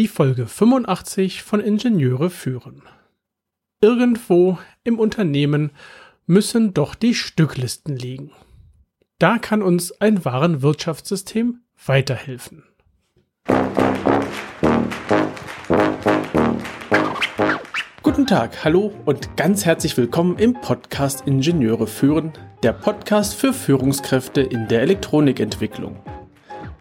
die Folge 85 von Ingenieure führen. Irgendwo im Unternehmen müssen doch die Stücklisten liegen. Da kann uns ein Warenwirtschaftssystem weiterhelfen. Guten Tag, hallo und ganz herzlich willkommen im Podcast Ingenieure führen, der Podcast für Führungskräfte in der Elektronikentwicklung.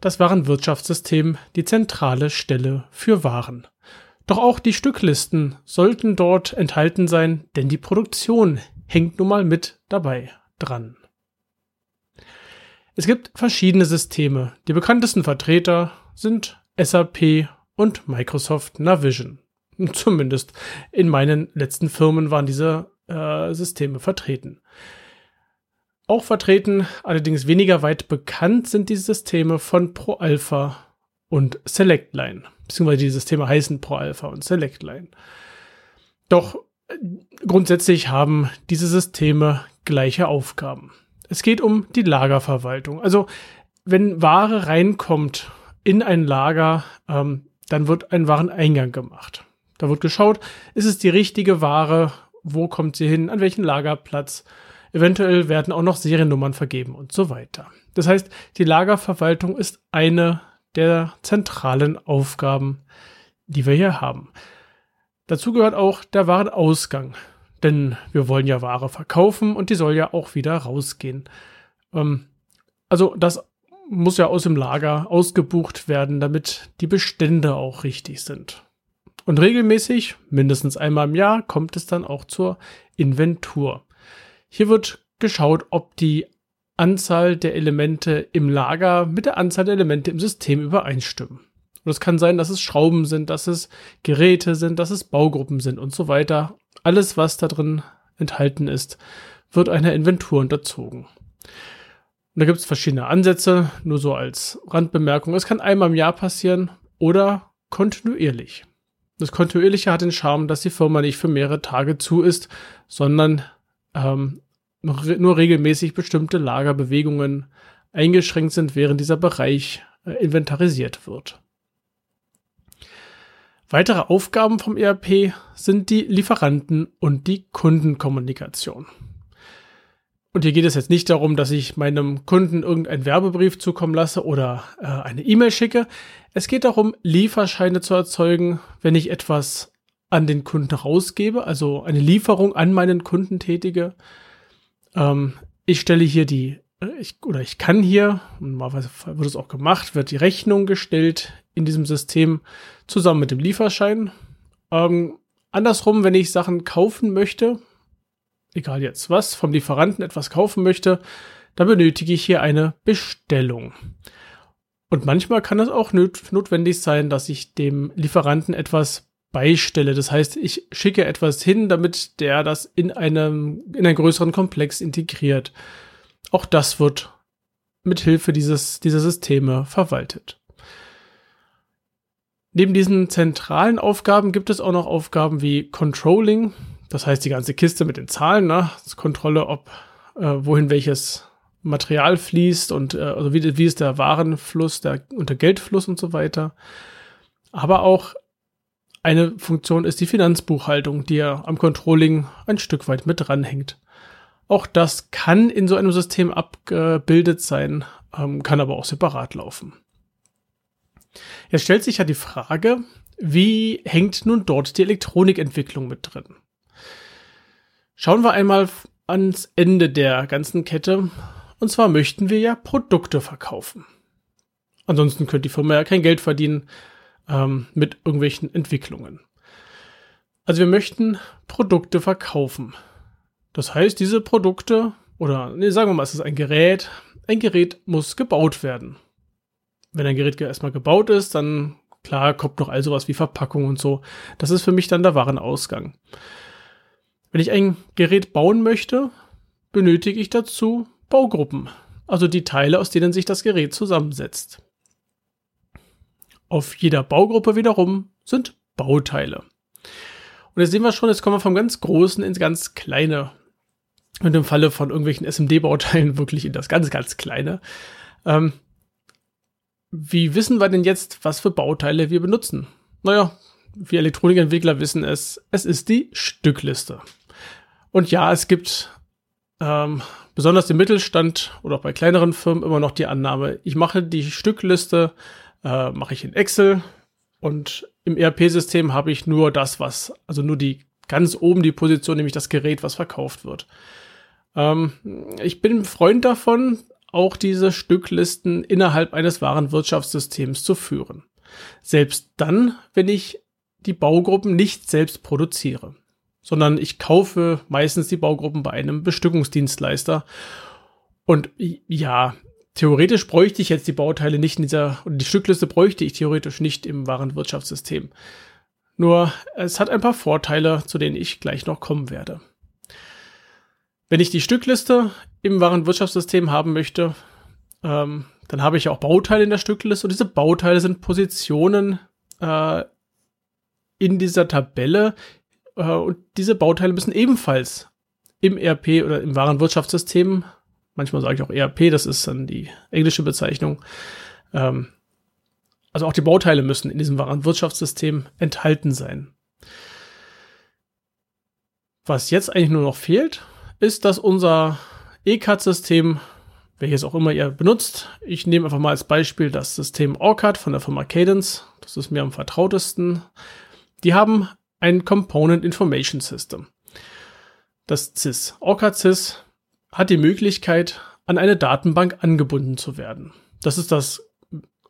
das Warenwirtschaftssystem die zentrale Stelle für Waren. Doch auch die Stücklisten sollten dort enthalten sein, denn die Produktion hängt nun mal mit dabei dran. Es gibt verschiedene Systeme. Die bekanntesten Vertreter sind SAP und Microsoft Navision. Zumindest in meinen letzten Firmen waren diese äh, Systeme vertreten. Auch vertreten, allerdings weniger weit bekannt, sind die Systeme von ProAlpha und SelectLine. Beziehungsweise die Systeme heißen ProAlpha und SelectLine. Doch äh, grundsätzlich haben diese Systeme gleiche Aufgaben. Es geht um die Lagerverwaltung. Also wenn Ware reinkommt in ein Lager, ähm, dann wird ein Wareneingang gemacht. Da wird geschaut, ist es die richtige Ware, wo kommt sie hin, an welchen Lagerplatz, Eventuell werden auch noch Seriennummern vergeben und so weiter. Das heißt, die Lagerverwaltung ist eine der zentralen Aufgaben, die wir hier haben. Dazu gehört auch der Warenausgang, denn wir wollen ja Ware verkaufen und die soll ja auch wieder rausgehen. Ähm, also das muss ja aus dem Lager ausgebucht werden, damit die Bestände auch richtig sind. Und regelmäßig, mindestens einmal im Jahr, kommt es dann auch zur Inventur. Hier wird geschaut, ob die Anzahl der Elemente im Lager mit der Anzahl der Elemente im System übereinstimmen. Und es kann sein, dass es Schrauben sind, dass es Geräte sind, dass es Baugruppen sind und so weiter. Alles, was da drin enthalten ist, wird einer Inventur unterzogen. Und da gibt es verschiedene Ansätze, nur so als Randbemerkung. Es kann einmal im Jahr passieren oder kontinuierlich. Das Kontinuierliche hat den Charme, dass die Firma nicht für mehrere Tage zu ist, sondern ähm, nur regelmäßig bestimmte Lagerbewegungen eingeschränkt sind, während dieser Bereich äh, inventarisiert wird. Weitere Aufgaben vom ERP sind die Lieferanten und die Kundenkommunikation. Und hier geht es jetzt nicht darum, dass ich meinem Kunden irgendeinen Werbebrief zukommen lasse oder äh, eine E-Mail schicke. Es geht darum, Lieferscheine zu erzeugen, wenn ich etwas an den Kunden rausgebe, also eine Lieferung an meinen Kunden tätige. Ähm, ich stelle hier die, äh, ich, oder ich kann hier, normalerweise wird es auch gemacht, wird die Rechnung gestellt in diesem System zusammen mit dem Lieferschein. Ähm, andersrum, wenn ich Sachen kaufen möchte, egal jetzt was, vom Lieferanten etwas kaufen möchte, dann benötige ich hier eine Bestellung. Und manchmal kann es auch notwendig sein, dass ich dem Lieferanten etwas beistelle. Das heißt, ich schicke etwas hin, damit der das in einem, in einen größeren Komplex integriert. Auch das wird mit Hilfe dieses, dieser Systeme verwaltet. Neben diesen zentralen Aufgaben gibt es auch noch Aufgaben wie Controlling. Das heißt, die ganze Kiste mit den Zahlen, ne? Das Kontrolle, ob, äh, wohin welches Material fließt und äh, also wie, wie ist der Warenfluss, der, und der Geldfluss und so weiter. Aber auch eine Funktion ist die Finanzbuchhaltung, die ja am Controlling ein Stück weit mit dranhängt. Auch das kann in so einem System abgebildet sein, ähm, kann aber auch separat laufen. Jetzt stellt sich ja die Frage, wie hängt nun dort die Elektronikentwicklung mit drin? Schauen wir einmal ans Ende der ganzen Kette. Und zwar möchten wir ja Produkte verkaufen. Ansonsten könnte die Firma ja kein Geld verdienen, ähm, mit irgendwelchen Entwicklungen. Also wir möchten Produkte verkaufen. Das heißt, diese Produkte, oder nee, sagen wir mal, es ist ein Gerät, ein Gerät muss gebaut werden. Wenn ein Gerät erstmal gebaut ist, dann Klar, kommt noch all sowas wie Verpackung und so. Das ist für mich dann der Warenausgang. Wenn ich ein Gerät bauen möchte, benötige ich dazu Baugruppen, also die Teile, aus denen sich das Gerät zusammensetzt. Auf jeder Baugruppe wiederum sind Bauteile. Und jetzt sehen wir schon, jetzt kommen wir vom ganz Großen ins ganz Kleine. Und im Falle von irgendwelchen SMD-Bauteilen wirklich in das ganz, ganz Kleine. Ähm, wie wissen wir denn jetzt, was für Bauteile wir benutzen? Naja, wir Elektronikentwickler wissen es, es ist die Stückliste. Und ja, es gibt ähm, besonders im Mittelstand oder auch bei kleineren Firmen immer noch die Annahme, ich mache die Stückliste, äh, mache ich in Excel und im ERP-System habe ich nur das, was, also nur die ganz oben die Position, nämlich das Gerät, was verkauft wird. Ähm, ich bin Freund davon, auch diese Stücklisten innerhalb eines Warenwirtschaftssystems zu führen. Selbst dann, wenn ich die Baugruppen nicht selbst produziere, sondern ich kaufe meistens die Baugruppen bei einem Bestückungsdienstleister. Und ja, theoretisch bräuchte ich jetzt die Bauteile nicht in dieser, und die Stückliste bräuchte ich theoretisch nicht im Warenwirtschaftssystem. Nur es hat ein paar Vorteile, zu denen ich gleich noch kommen werde. Wenn ich die Stückliste im Warenwirtschaftssystem haben möchte, ähm, dann habe ich auch Bauteile in der Stückliste und diese Bauteile sind Positionen äh, in dieser Tabelle äh, und diese Bauteile müssen ebenfalls im ERP oder im Warenwirtschaftssystem, manchmal sage ich auch ERP, das ist dann die englische Bezeichnung, ähm, also auch die Bauteile müssen in diesem Warenwirtschaftssystem enthalten sein. Was jetzt eigentlich nur noch fehlt, ist, dass unser ECAD-System, welches auch immer ihr benutzt, ich nehme einfach mal als Beispiel das System OrCAD von der Firma Cadence, das ist mir am vertrautesten, die haben ein Component Information System. Das CIS. OrCAD CIS hat die Möglichkeit, an eine Datenbank angebunden zu werden. Das ist das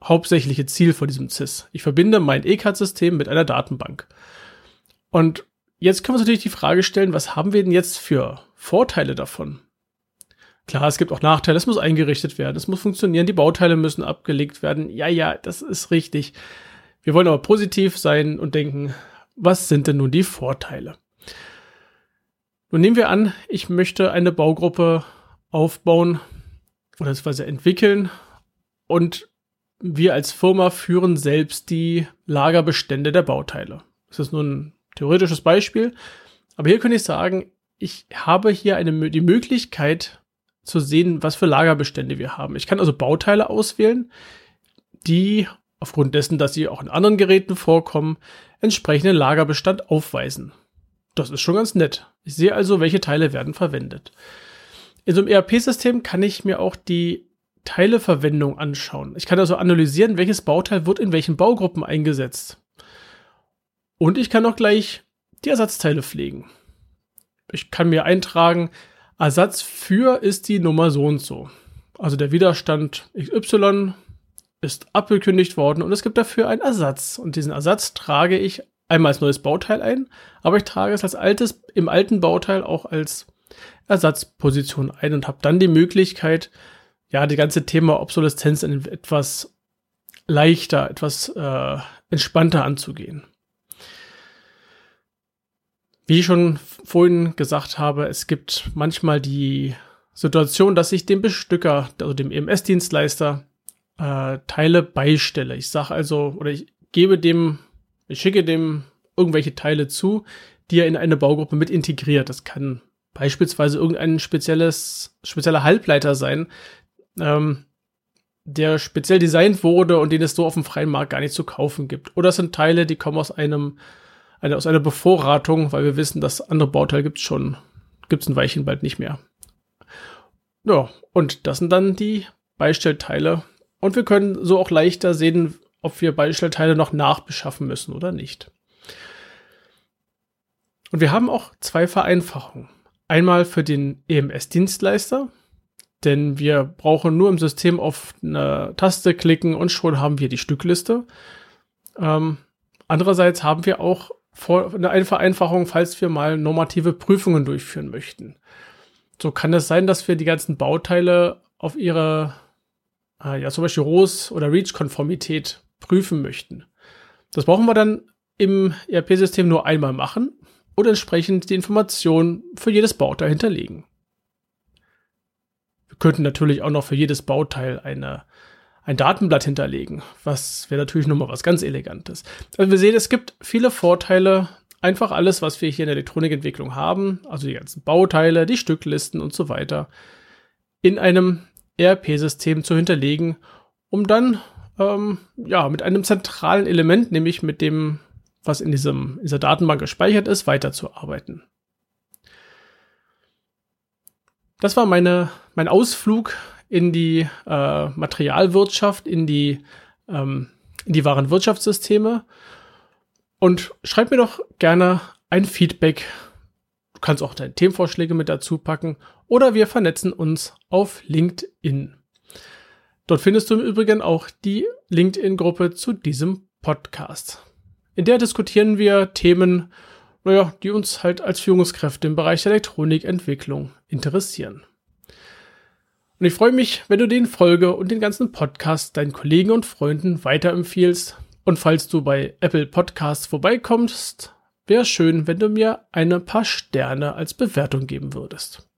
hauptsächliche Ziel von diesem CIS. Ich verbinde mein ECAD-System mit einer Datenbank. Und jetzt können wir uns natürlich die Frage stellen, was haben wir denn jetzt für Vorteile davon? Klar, es gibt auch Nachteile, es muss eingerichtet werden, es muss funktionieren, die Bauteile müssen abgelegt werden. Ja, ja, das ist richtig. Wir wollen aber positiv sein und denken, was sind denn nun die Vorteile? Nun nehmen wir an, ich möchte eine Baugruppe aufbauen oder entwickeln und wir als Firma führen selbst die Lagerbestände der Bauteile. Das ist nur ein theoretisches Beispiel. Aber hier könnte ich sagen, ich habe hier eine, die Möglichkeit zu sehen, was für Lagerbestände wir haben. Ich kann also Bauteile auswählen, die aufgrund dessen, dass sie auch in anderen Geräten vorkommen, entsprechenden Lagerbestand aufweisen. Das ist schon ganz nett. Ich sehe also, welche Teile werden verwendet. In so einem ERP-System kann ich mir auch die Teileverwendung anschauen. Ich kann also analysieren, welches Bauteil wird in welchen Baugruppen eingesetzt. Und ich kann auch gleich die Ersatzteile pflegen. Ich kann mir eintragen, Ersatz für ist die Nummer so und so. Also der Widerstand XY ist abgekündigt worden und es gibt dafür einen Ersatz. Und diesen Ersatz trage ich einmal als neues Bauteil ein, aber ich trage es als altes, im alten Bauteil auch als Ersatzposition ein und habe dann die Möglichkeit, ja, die ganze Thema Obsoleszenz etwas leichter, etwas äh, entspannter anzugehen. Wie ich schon vorhin gesagt habe, es gibt manchmal die Situation, dass ich dem Bestücker, also dem EMS-Dienstleister, äh, Teile beistelle. Ich sage also, oder ich gebe dem, ich schicke dem irgendwelche Teile zu, die er in eine Baugruppe mit integriert. Das kann beispielsweise irgendein spezielles, spezieller Halbleiter sein, ähm, der speziell designt wurde und den es so auf dem freien Markt gar nicht zu kaufen gibt. Oder es sind Teile, die kommen aus einem, eine, aus einer Bevorratung, weil wir wissen, dass andere Bauteile gibt es schon, gibt es ein Weilchen bald nicht mehr. Ja, und das sind dann die Beistellteile. Und wir können so auch leichter sehen, ob wir Beistellteile noch nachbeschaffen müssen oder nicht. Und wir haben auch zwei Vereinfachungen. Einmal für den EMS-Dienstleister, denn wir brauchen nur im System auf eine Taste klicken und schon haben wir die Stückliste. Ähm, andererseits haben wir auch eine Vereinfachung, falls wir mal normative Prüfungen durchführen möchten. So kann es sein, dass wir die ganzen Bauteile auf ihre, äh, ja, zum Beispiel ROS- oder REACH-Konformität prüfen möchten. Das brauchen wir dann im ERP-System nur einmal machen und entsprechend die Informationen für jedes Bauteil hinterlegen. Wir könnten natürlich auch noch für jedes Bauteil eine, ein Datenblatt hinterlegen, was wäre natürlich nochmal was ganz Elegantes. Also wir sehen, es gibt viele Vorteile, einfach alles, was wir hier in der Elektronikentwicklung haben, also die ganzen Bauteile, die Stücklisten und so weiter, in einem ERP-System zu hinterlegen, um dann ähm, ja mit einem zentralen Element, nämlich mit dem, was in diesem, dieser Datenbank gespeichert ist, weiterzuarbeiten. Das war meine, mein Ausflug in die äh, Materialwirtschaft, in die, ähm, in die wahren Wirtschaftssysteme. Und schreib mir doch gerne ein Feedback. Du kannst auch deine Themenvorschläge mit dazu packen oder wir vernetzen uns auf LinkedIn. Dort findest du im Übrigen auch die LinkedIn-Gruppe zu diesem Podcast. In der diskutieren wir Themen, naja, die uns halt als Führungskräfte im Bereich Elektronikentwicklung interessieren. Und ich freue mich, wenn du den Folge und den ganzen Podcast deinen Kollegen und Freunden weiterempfiehlst. Und falls du bei Apple Podcasts vorbeikommst, wäre schön, wenn du mir ein paar Sterne als Bewertung geben würdest.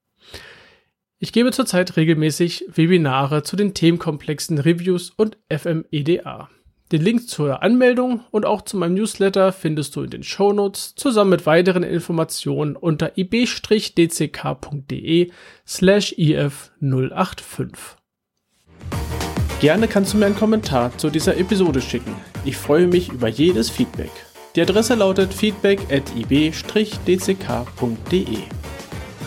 Ich gebe zurzeit regelmäßig Webinare zu den Themenkomplexen Reviews und FMEDA. Den Link zur Anmeldung und auch zu meinem Newsletter findest du in den Shownotes zusammen mit weiteren Informationen unter ib-dck.de slash if085. Gerne kannst du mir einen Kommentar zu dieser Episode schicken. Ich freue mich über jedes Feedback. Die Adresse lautet feedback at ib-dck.de.